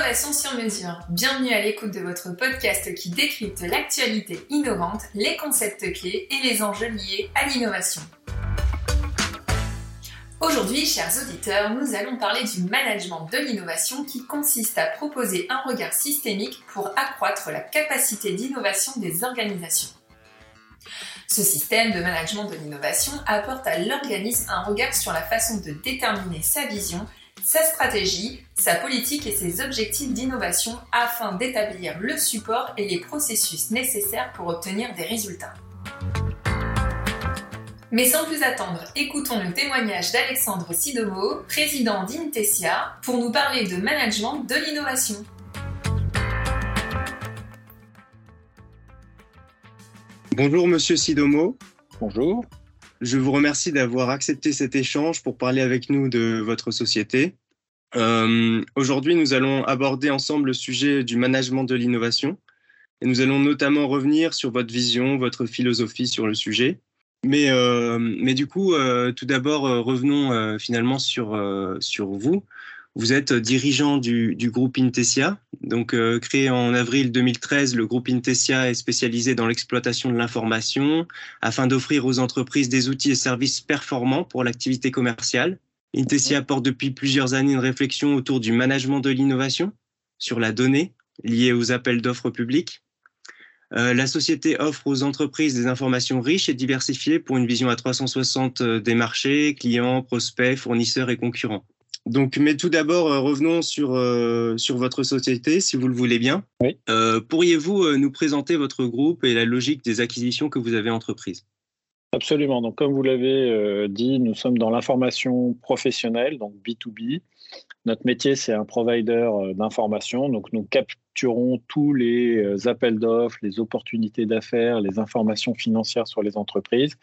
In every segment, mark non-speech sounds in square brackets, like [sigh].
Innovation sur mesure. Bienvenue à l'écoute de votre podcast qui décrypte l'actualité innovante, les concepts clés et les enjeux liés à l'innovation. Aujourd'hui, chers auditeurs, nous allons parler du management de l'innovation qui consiste à proposer un regard systémique pour accroître la capacité d'innovation des organisations. Ce système de management de l'innovation apporte à l'organisme un regard sur la façon de déterminer sa vision sa stratégie, sa politique et ses objectifs d'innovation afin d'établir le support et les processus nécessaires pour obtenir des résultats. Mais sans plus attendre, écoutons le témoignage d'Alexandre Sidomo, président d'Intesia, pour nous parler de management de l'innovation. Bonjour Monsieur Sidomo. Bonjour. Je vous remercie d'avoir accepté cet échange pour parler avec nous de votre société. Euh, aujourd'hui, nous allons aborder ensemble le sujet du management de l'innovation nous allons notamment revenir sur votre vision, votre philosophie sur le sujet. Mais, euh, mais du coup, euh, tout d'abord, revenons finalement sur, sur vous. Vous êtes dirigeant du, du groupe Intesia. Donc, créé en avril 2013, le groupe Intesia est spécialisé dans l'exploitation de l'information afin d'offrir aux entreprises des outils et services performants pour l'activité commerciale. Intesia apporte depuis plusieurs années une réflexion autour du management de l'innovation sur la donnée liée aux appels d'offres publics. Euh, la société offre aux entreprises des informations riches et diversifiées pour une vision à 360 euh, des marchés, clients, prospects, fournisseurs et concurrents. Donc, mais tout d'abord, euh, revenons sur, sur votre société, si vous le voulez bien. Oui. Pourriez-vous nous présenter votre groupe et la logique des acquisitions que vous avez entreprises? Absolument. Donc, comme vous l'avez euh, dit, nous sommes dans l'information professionnelle, donc B2B. Notre métier, c'est un provider euh, d'information. Donc, nous capturons tous les euh, appels d'offres, les opportunités d'affaires, les informations financières sur les entreprises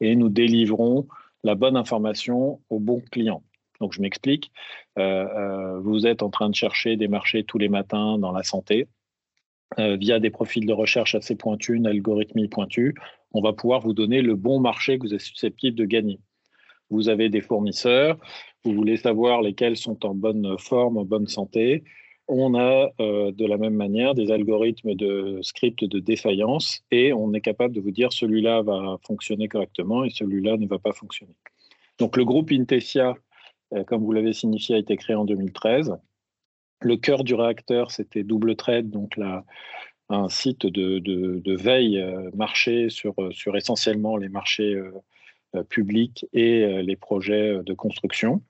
et nous délivrons la bonne information aux bons clients. Donc, je m'explique. vous êtes en train de chercher des marchés tous les matins dans la santé. via des profils de recherche assez pointus, une algorithmie pointue, on va pouvoir vous donner le bon marché que vous êtes susceptible de gagner. Vous avez des fournisseurs, vous voulez savoir lesquels sont en bonne forme, en bonne santé. On a euh, de la même manière des algorithmes de script de défaillance et on est capable de vous dire celui-là va fonctionner correctement et celui-là ne va pas fonctionner. Donc le groupe Intesia, euh, comme vous l'avez signifié, a été créé en 2013. Le cœur du réacteur, c'était Double Trade, donc la, un site de, veille euh, marché sur, euh, sur essentiellement les marchés euh, publics et les projets de construction.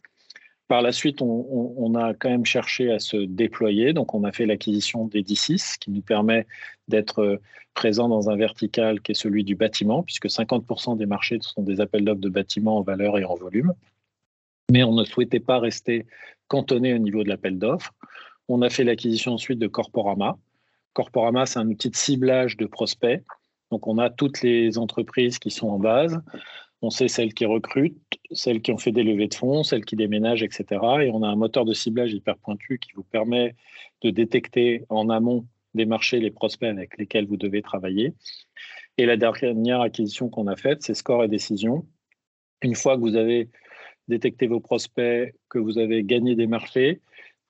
Par la suite, on, a quand même cherché à se déployer. Donc, on a fait l'acquisition d'Edicis, qui nous permet d'être présent dans un vertical qui est celui du bâtiment, puisque 50% des marchés sont des appels d'offres de bâtiments en valeur et en volume. Mais on ne souhaitait pas rester cantonné au niveau de l'appel d'offres. On a fait l'acquisition ensuite de Corporama, Corporama, c'est un outil de ciblage de prospects. Donc, on a toutes les entreprises qui sont en base. On sait celles qui recrutent, celles qui ont fait des levées de fonds, celles qui déménagent, etc. Et on a un moteur de ciblage hyper pointu qui vous permet de détecter en amont des marchés les prospects avec lesquels vous devez travailler. Et la dernière acquisition qu'on a faite, c'est Score et Décision. Une fois que vous avez détecté vos prospects, que vous avez gagné des marchés,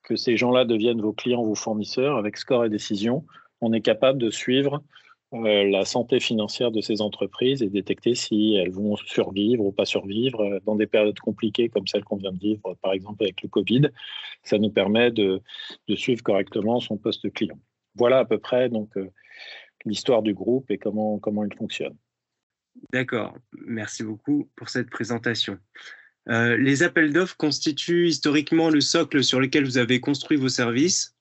que ces gens-là deviennent vos clients, vos fournisseurs, avec score et décision, on est capable de suivre euh, la santé financière de ces entreprises et détecter si elles vont survivre ou pas survivre euh, dans des périodes compliquées comme celle qu'on vient de vivre, par exemple avec le Covid. Ça nous permet de, suivre correctement son poste client. Voilà à peu près donc euh, l'histoire du groupe et comment, comment il fonctionne. D'accord, merci beaucoup pour cette présentation. Euh, les appels d'offres constituent historiquement le socle sur lequel vous avez construit vos services.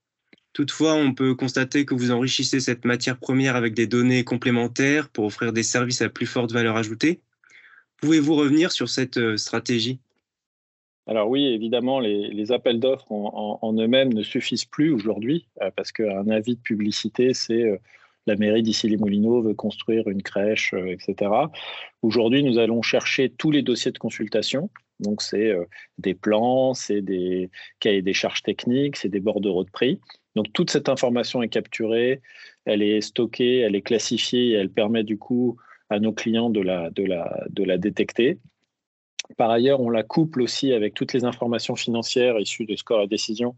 Toutefois, on peut constater que vous enrichissez cette matière première avec des données complémentaires pour offrir des services à plus forte valeur ajoutée. Pouvez-vous revenir sur cette euh, stratégie? Alors oui, évidemment, les, appels d'offres en, eux-mêmes ne suffisent plus aujourd'hui, euh, parce qu'un avis de publicité, c'est la mairie d'Issy-les-Moulineaux veut construire une crèche, etc. Aujourd'hui, nous allons chercher tous les dossiers de consultation donc, c'est euh, des plans, c'est des cahiers des charges techniques, c'est des bordereaux de prix. Donc, toute cette information est capturée, elle est stockée, elle est classifiée et elle permet du coup à nos clients de la, de la, de la détecter. Par ailleurs, on la couple aussi avec toutes les informations financières issues de score à décision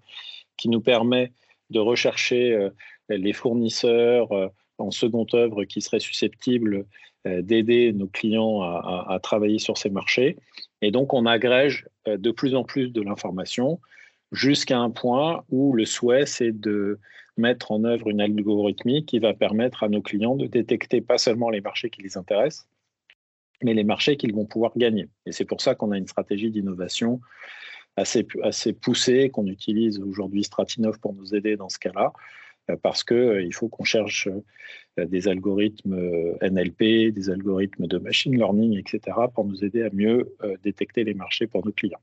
qui nous permet de rechercher les fournisseurs en seconde œuvre qui seraient susceptibles d'aider nos clients à, travailler sur ces marchés. Et donc, on agrège de plus en plus de l'information jusqu'à un point où le souhait, c'est de mettre en œuvre une algorithmie qui va permettre à nos clients de détecter pas seulement les marchés qui les intéressent, mais les marchés qu'ils vont pouvoir gagner. Et c'est pour ça qu'on a une stratégie d'innovation assez, assez poussée, qu'on utilise aujourd'hui Stratinov pour nous aider dans ce cas-là, euh, parce qu'il euh, faut qu'on cherche euh, des algorithmes NLP, des algorithmes de machine learning, etc., pour nous aider à mieux détecter les marchés pour nos clients.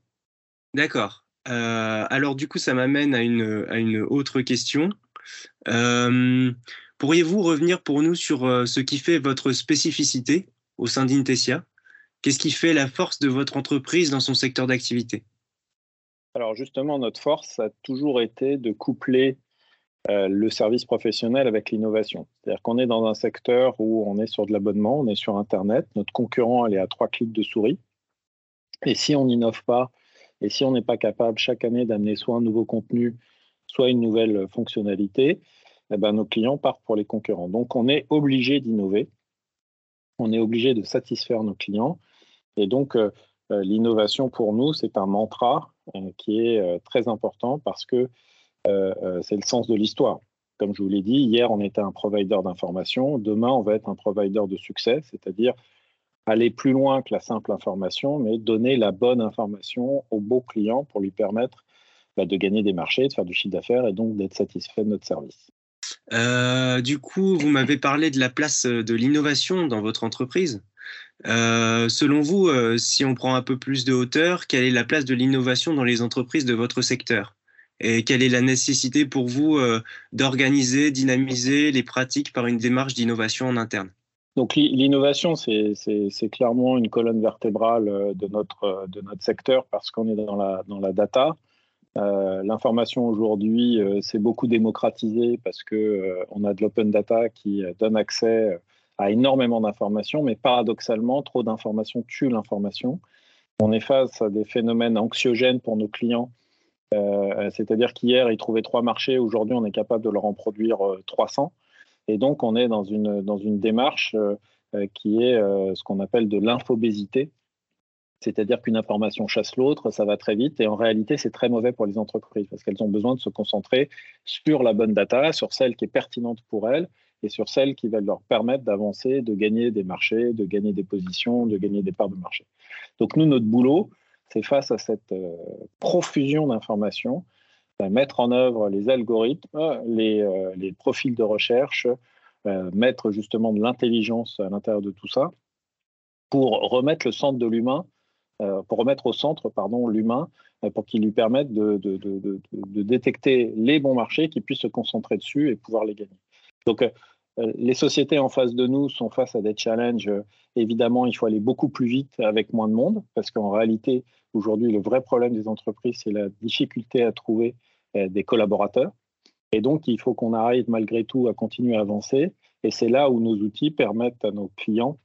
D'accord. alors du coup, ça m'amène à une, à une autre question. Euh, pourriez-vous revenir pour nous sur euh, ce qui fait votre spécificité au sein d'Intesia? Qu'est-ce qui fait la force de votre entreprise dans son secteur d'activité? Alors justement, notre force a toujours été de coupler euh, le service professionnel avec l'innovation. C'est-à-dire qu'on est dans un secteur où on est sur de l'abonnement, on est sur Internet, notre concurrent elle est à trois clics de souris. Et si on n'innove pas, et si on n'est pas capable chaque année d'amener soit un nouveau contenu, soit une nouvelle fonctionnalité, eh ben, nos clients partent pour les concurrents. Donc on est obligé d'innover, on est obligé de satisfaire nos clients. Et donc euh, euh, l'innovation pour nous, c'est un mantra qui est très important parce que c'est le sens de l'histoire. Comme je vous l'ai dit, hier on était un provider d'information, demain on va être un provider de succès, c'est-à-dire aller plus loin que la simple information, mais donner la bonne information au beau client pour lui permettre bah, de gagner des marchés, de faire du chiffre d'affaires et donc d'être satisfait de notre service. Euh, du coup, vous m'avez parlé de la place euh, de l'innovation dans votre entreprise. Euh, selon vous, si on prend un peu plus de hauteur, quelle est la place de l'innovation dans les entreprises de votre secteur? Et quelle est la nécessité pour vous d'organiser, dynamiser les pratiques par une démarche d'innovation en interne? Donc l'innovation, c'est clairement une colonne vertébrale de notre, de notre secteur parce qu'on est dans la, data. Euh, l'information aujourd'hui euh, s'est beaucoup démocratisée parce que euh, on a de l'open data qui donne accès à énormément d'informations, mais paradoxalement, trop d'informations tue l'information. On est face à des phénomènes anxiogènes pour nos clients, c'est-à-dire qu'hier ils trouvaient trois marchés, aujourd'hui on est capable de leur en produire 300, et donc on est dans une dans une démarche qui est ce qu'on appelle de l'infobésité, c'est-à-dire qu'une information chasse l'autre, ça va très vite. Et en réalité, c'est très mauvais pour les entreprises parce qu'elles ont besoin de se concentrer sur la bonne data, sur celle qui est pertinente pour elles et sur celle qui va leur permettre d'avancer, de gagner des marchés, de gagner des positions, de gagner des parts de marché. Donc nous, notre boulot, c'est face à cette euh, profusion d'informations, mettre en œuvre les algorithmes, les, euh, les profils de recherche, euh, mettre justement de l'intelligence à l'intérieur de tout ça pour remettre le centre de l'humain euh, pour remettre au centre pardon, l'humain, euh, pour qu'il lui permette de, détecter les bons marchés, qu'il puisse se concentrer dessus et pouvoir les gagner. Euh, les sociétés en face de nous sont face à des challenges. Évidemment, il faut aller beaucoup plus vite avec moins de monde, parce qu'en réalité, aujourd'hui, le vrai problème des entreprises, c'est la difficulté à trouver des collaborateurs. Et donc, il faut qu'on arrive malgré tout à continuer à avancer. Et c'est là où nos outils permettent à nos clients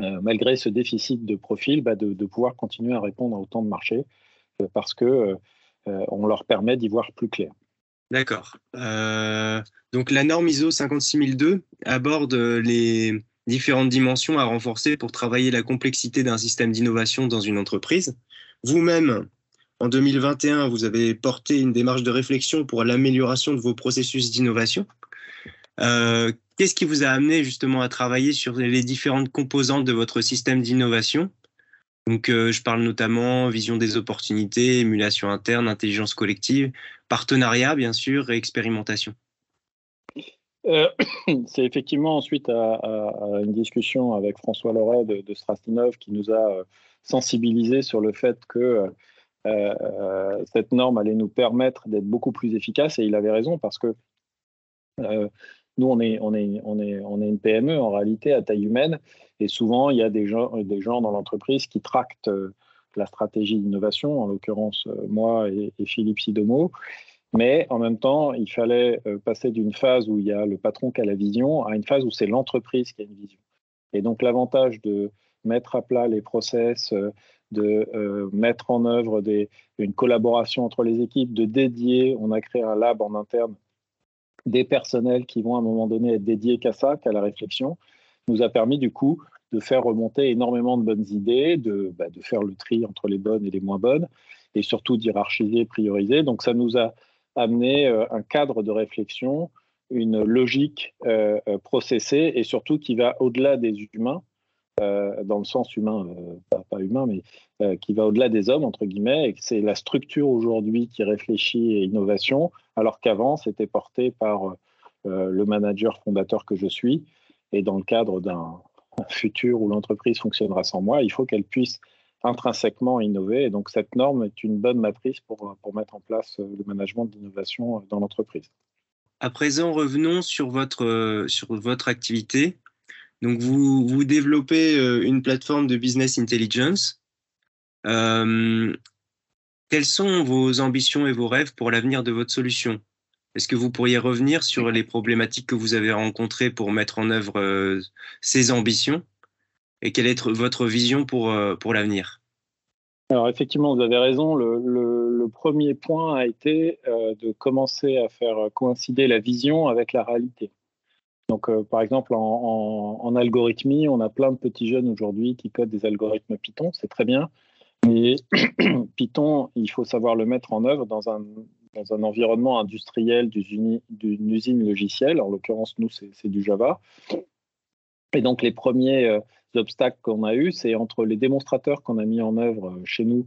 euh, malgré ce déficit de profil, bah, de, pouvoir continuer à répondre à autant de marchés euh, parce que euh, on leur permet d'y voir plus clair. D'accord. donc la norme ISO 56002 aborde les différentes dimensions à renforcer pour travailler la complexité d'un système d'innovation dans une entreprise. Vous-même, en 2021, vous avez porté une démarche de réflexion pour l'amélioration de vos processus d'innovation. Qu'est-ce qui vous a amené justement à travailler sur les différentes composantes de votre système d'innovation? Donc, euh, je parle notamment vision des opportunités, émulation interne, intelligence collective, partenariat, bien sûr, et expérimentation. Euh, [coughs] c'est effectivement ensuite à, une discussion avec François Loret de, de Strastinov qui nous a euh, sensibilisés sur le fait que cette norme allait nous permettre d'être beaucoup plus efficaces. Et il avait raison parce que nous, on est, on, est, on, est, on est une PME en réalité à taille humaine et souvent il y a des gens, des gens dans l'entreprise qui tractent euh, la stratégie d'innovation, en l'occurrence euh, moi et, Philippe Sidomo. Mais en même temps, il fallait euh, passer d'une phase où il y a le patron qui a la vision à une phase où c'est l'entreprise qui a une vision. Et donc l'avantage de, mettre à plat les process, de mettre en œuvre des, une collaboration entre les équipes, de dédier, on a créé un lab en interne, des personnels qui vont à un moment donné être dédiés qu'à ça, qu'à la réflexion, nous a permis du coup de faire remonter énormément de bonnes idées, de, bah, faire le tri entre les bonnes et les moins bonnes, et surtout d'hierarchiser, prioriser. Donc ça nous a amené euh, un cadre de réflexion, une logique euh, euh, processée et surtout qui va au-delà des humains, dans le sens humain, pas, humain, mais qui va au-delà des hommes, entre guillemets, et c'est la structure aujourd'hui qui réfléchit et innovation, alors qu'avant, c'était porté par le manager fondateur que je suis, et dans le cadre d'un futur où l'entreprise fonctionnera sans moi, il faut qu'elle puisse intrinsèquement innover. Et donc, cette norme est une bonne matrice pour, pour mettre en place euh, le management d'innovation euh, dans l'entreprise. À présent, revenons sur votre, euh, sur votre activité. Donc, vous, vous développez une plateforme de business intelligence. quelles sont vos ambitions et vos rêves pour l'avenir de votre solution? Est-ce que vous pourriez revenir sur les problématiques que vous avez rencontrées pour mettre en œuvre ces ambitions? Et quelle est votre vision pour, euh, l'avenir? Alors effectivement, vous avez raison. Le, premier point a été euh, de commencer à faire coïncider la vision avec la réalité. Donc, euh, par exemple, en, algorithmie, on a plein de petits jeunes aujourd'hui qui codent des algorithmes Python, c'est très bien. Mais [clears throat] Python, il faut savoir le mettre en œuvre dans un, dans un environnement industriel d'une usine logicielle. En l'occurrence, nous, c'est du Java. Et donc, les premiers obstacles qu'on a eus, c'est entre les démonstrateurs qu'on a mis en œuvre euh, chez nous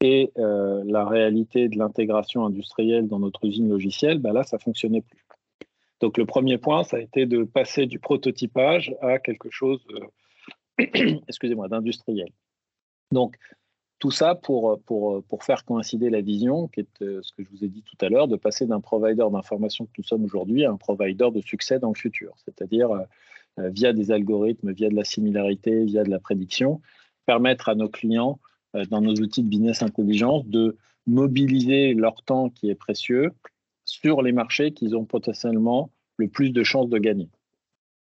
et euh, la réalité de l'intégration industrielle dans notre usine logicielle, ben là, ça fonctionnait plus. Donc le premier point, ça a été de passer du prototypage à quelque chose, euh, [clears throat] d'industriel. Donc tout ça pour, faire coïncider la vision, qui est ce que je vous ai dit tout à l'heure, de passer d'un provider d'information que nous sommes aujourd'hui à un provider de succès dans le futur, c'est-à-dire euh, via des algorithmes, via de la similarité, via de la prédiction, permettre à nos clients, euh, dans nos outils de business intelligence, de mobiliser leur temps qui est précieux sur les marchés qu'ils ont potentiellement le plus de chances de gagner.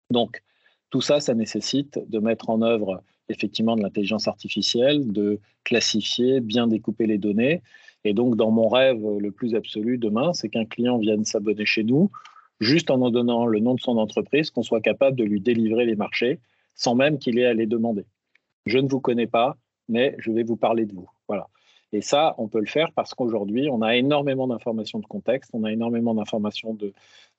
Donc, tout ça, ça nécessite de mettre en œuvre effectivement de l'intelligence artificielle, de classifier, bien découper les données. Et donc, dans mon rêve le plus absolu demain, c'est qu'un client vienne s'abonner chez nous, juste en nous donnant le nom de son entreprise, qu'on soit capable de lui délivrer les marchés sans même qu'il ait à les demander. Je ne vous connais pas, mais je vais vous parler de vous. Voilà. Et ça, on peut le faire parce qu'aujourd'hui, on a énormément d'informations de contexte, on a énormément d'informations de,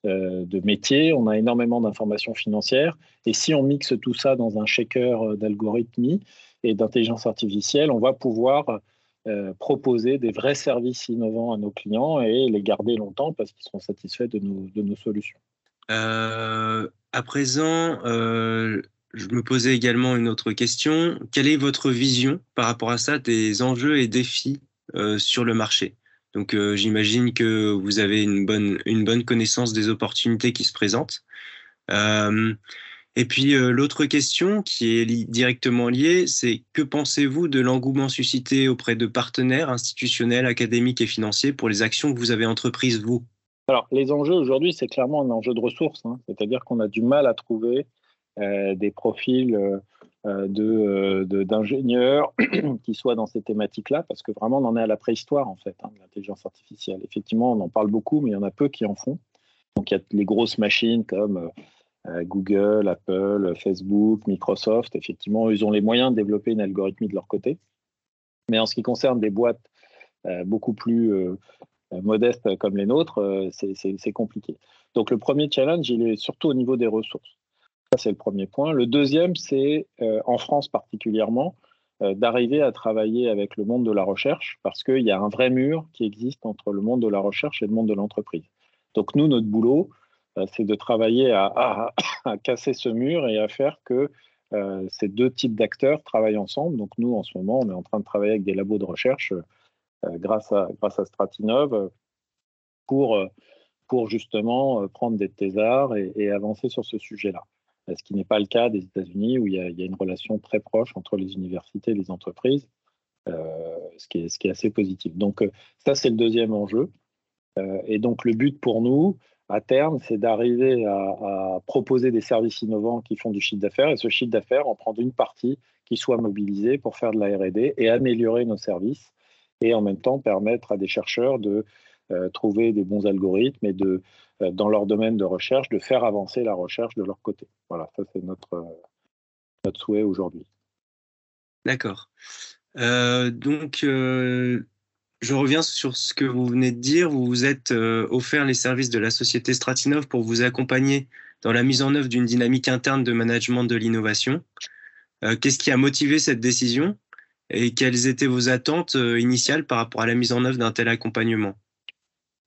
euh, métier, on a énormément d'informations financières. Et si on mixe tout ça dans un shaker d'algorithmie et d'intelligence artificielle, on va pouvoir euh, proposer des vrais services innovants à nos clients et les garder longtemps parce qu'ils seront satisfaits de nos, solutions. Euh, à présent, euh, je me posais également une autre question. Quelle est votre vision par rapport à ça des enjeux et défis sur le marché? Donc, j'imagine que vous avez une bonne, une bonne connaissance des opportunités qui se présentent. Et puis euh, l'autre question qui est directement liée, c'est que pensez-vous de l'engouement suscité auprès de partenaires institutionnels, académiques et financiers pour les actions que vous avez entreprises, vous? Alors les enjeux aujourd'hui, c'est clairement un enjeu de ressources, hein. c'est-à-dire qu'on a du mal à trouver euh, des profils euh, d'ingénieurs [clears throat] qui soient dans ces thématiques-là, parce que vraiment on en est à la préhistoire en fait, hein, de l'intelligence artificielle. Effectivement, on en parle beaucoup, mais il y en a peu qui en font. Donc il y a les grosses machines comme euh, Google, Apple, Facebook, Microsoft, effectivement, ils ont les moyens de développer une algorithmie de leur côté. Mais en ce qui concerne des boîtes euh, beaucoup plus euh, modestes comme les nôtres, c'est compliqué. Donc le premier challenge, il est surtout au niveau des ressources. Ça, c'est le premier point. Le deuxième, c'est en France particulièrement, d'arriver à travailler avec le monde de la recherche parce qu'il y a un vrai mur qui existe entre le monde de la recherche et le monde de l'entreprise. Donc nous, notre boulot, euh, c'est de travailler à, casser ce mur et à faire que euh, ces deux types d'acteurs travaillent ensemble. Donc nous, en ce moment, on est en train de travailler avec des labos de recherche euh, grâce, à, Stratinov pour justement prendre des thésards et, avancer sur ce sujet-là. Ce qui n'est pas le cas des États-Unis où il y, a, une relation très proche entre les universités et les entreprises, ce, qui est, ce qui est assez positif. Donc ça, c'est le deuxième enjeu. et donc le but pour nous, à terme, c'est d'arriver à, proposer des services innovants qui font du chiffre d'affaires et ce chiffre d'affaires, en prendre une partie qui soit mobilisée pour faire de la RD et améliorer nos services et en même temps permettre à des chercheurs de euh, trouver des bons algorithmes et de, euh, dans leur domaine de recherche, de faire avancer la recherche de leur côté. Voilà, ça c'est notre, euh, souhait aujourd'hui. D'accord. donc, je reviens sur ce que vous venez de dire. Vous vous êtes offert les services de la société Stratinov pour vous accompagner dans la mise en œuvre d'une dynamique interne de management de l'innovation. Qu'est-ce qui a motivé cette décision et quelles étaient vos attentes initiales par rapport à la mise en œuvre d'un tel accompagnement?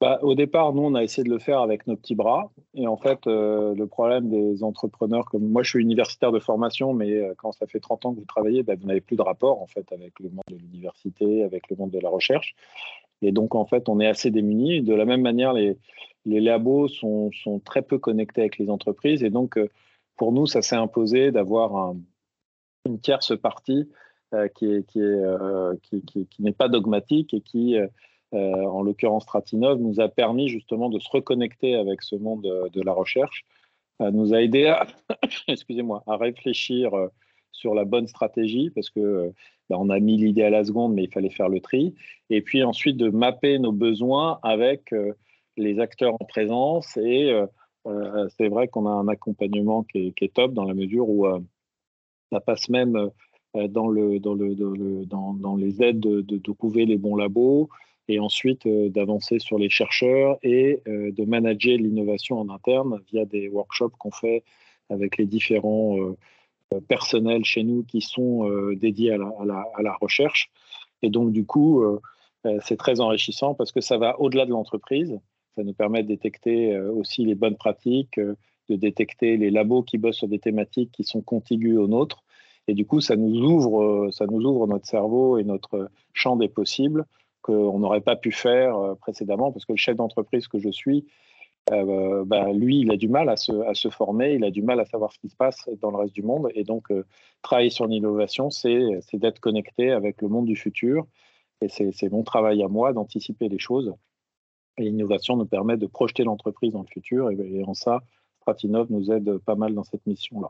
Bah, au départ, nous, on a essayé de le faire avec nos petits bras. Et en fait, euh, le problème des entrepreneurs, comme moi, je suis universitaire de formation, mais euh, quand ça fait 30 ans que vous travaillez, bah, vous n'avez plus de rapport en fait avec le monde de l'université, avec le monde de la recherche. Et donc, en fait, on est assez démunis. De la même manière, les, labos sont, très peu connectés avec les entreprises. Et donc, euh, pour nous, ça s'est imposé d'avoir un, une tierce partie qui n'est qui est, qui, qui, qui n'est pas dogmatique et qui en l'occurrence Stratinov, nous a permis justement de se reconnecter avec ce monde de, la recherche, euh, nous a aidé à, [coughs] excusez-moi, à réfléchir euh, sur la bonne stratégie parce que bah, on a mis l'idée à la seconde, mais il fallait faire le tri. Et puis ensuite de mapper nos besoins avec les acteurs en présence. Et c'est vrai qu'on a un accompagnement qui est, top dans la mesure où ça passe même dans les aides de, de, de, trouver les bons labos, et ensuite euh, d'avancer sur les chercheurs et euh, de manager l'innovation en interne via des workshops qu'on fait avec les différents euh, personnels chez nous qui sont dédiés à la, recherche. Et donc, du coup, c'est très enrichissant parce que ça va au-delà de l'entreprise. Ça nous permet de détecter aussi les bonnes pratiques, de détecter les labos qui bossent sur des thématiques qui sont contiguës aux nôtres. Et du coup, ça nous ouvre, ça nous ouvre notre cerveau et notre champ des possibles qu'on n'aurait pas pu faire euh, précédemment, parce que le chef d'entreprise que je suis, euh, bah, lui, il a du mal à se, former, il a du mal à savoir ce qui se passe dans le reste du monde. Et donc, euh, travailler sur l'innovation, c'est d'être connecté avec le monde du futur. Et c'est mon travail à moi d'anticiper les choses. Et l'innovation nous permet de projeter l'entreprise dans le futur. Et, en ça, Stratinov nous aide pas mal dans cette mission-là.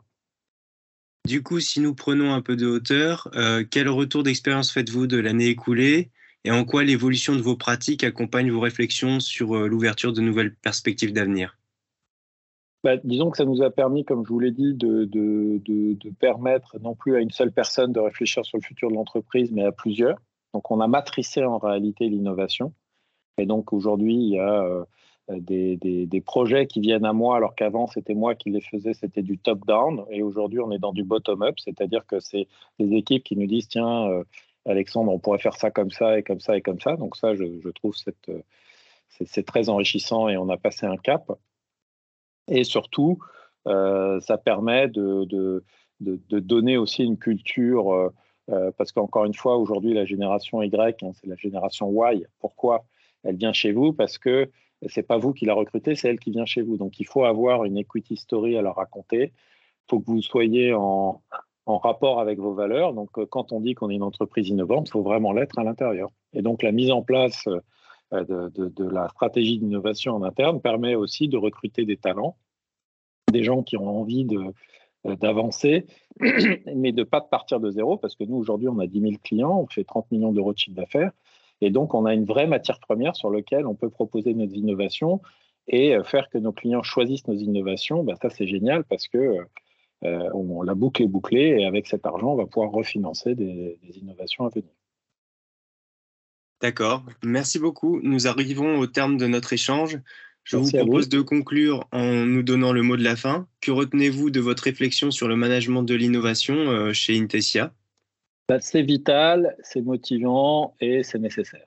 Du coup, si nous prenons un peu de hauteur, quel retour d'expérience faites-vous de l'année écoulée? Et en quoi l'évolution de vos pratiques accompagne vos réflexions sur euh, l'ouverture de nouvelles perspectives d'avenir? Bah, disons que ça nous a permis, comme je vous l'ai dit, de, de, de, permettre non plus à une seule personne de réfléchir sur le futur de l'entreprise, mais à plusieurs. Donc on a matricé en réalité l'innovation. Et donc aujourd'hui, il y a euh, des, des, projets qui viennent à moi, alors qu'avant c'était moi qui les faisais, c'était du top-down. Et aujourd'hui, on est dans du bottom-up, c'est-à-dire que c'est des équipes qui nous disent, tiens, euh, Alexandre, on pourrait faire ça comme ça et comme ça et comme ça. Donc ça, je, trouve cette, c'est, très enrichissant et on a passé un cap. Et surtout, euh, ça permet de, donner aussi une culture, euh, euh, parce qu'encore une fois, aujourd'hui, la génération Y, hein, c'est la génération Y. Pourquoi elle vient chez vous? Parce que c'est pas vous qui la recrutez, c'est elle qui vient chez vous. Donc il faut avoir une equity story à leur raconter. Il faut que vous soyez en, en rapport avec vos valeurs. Donc, euh, quand on dit qu'on est une entreprise innovante, il faut vraiment l'être à l'intérieur. Et donc, la mise en place euh, de, la stratégie d'innovation en interne permet aussi de recruter des talents, des gens qui ont envie euh, d'avancer, [clears throat] mais de pas partir de zéro, parce que nous, aujourd'hui, on a 10 000 clients, on fait 30 millions d'euros de chiffre d'affaires, et donc on a une vraie matière première sur laquelle on peut proposer nos innovations et faire que nos clients choisissent nos innovations. Ben, ça, c'est génial parce que euh, on, la boucle est bouclée et avec cet argent, on va pouvoir refinancer des, innovations à venir. D'accord, merci beaucoup. Nous arrivons au terme de notre échange. Je vous propose de conclure en nous donnant le mot de la fin. Que retenez-vous de votre réflexion sur le management de l'innovation euh, chez Intesia? Bah, C'est vital, c'est motivant et c'est nécessaire.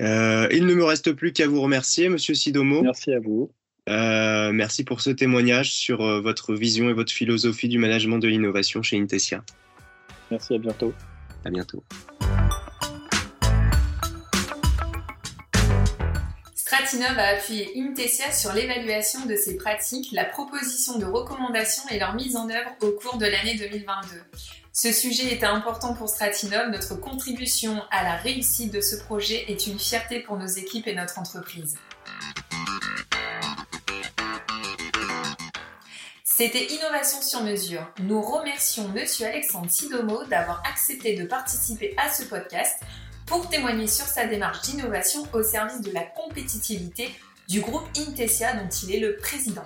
Euh, il ne me reste plus qu'à vous remercier, Monsieur Sidomo. Merci à vous. Euh, merci pour ce témoignage sur euh, votre vision et votre philosophie du management de l'innovation chez Intesia. Merci, à bientôt. À bientôt. Stratinov a appuyé Intesia sur l'évaluation de ses pratiques, la proposition de recommandations et leur mise en œuvre au cours de l'année 2022. Ce sujet était important pour Stratinov. Notre contribution à la réussite de ce projet est une fierté pour nos équipes et notre entreprise. C'était Innovation sur mesure. Nous remercions Monsieur Alexandre Sidomo d'avoir accepté de participer à ce podcast pour témoigner sur sa démarche d'innovation au service de la compétitivité du groupe Intesia dont il est le président.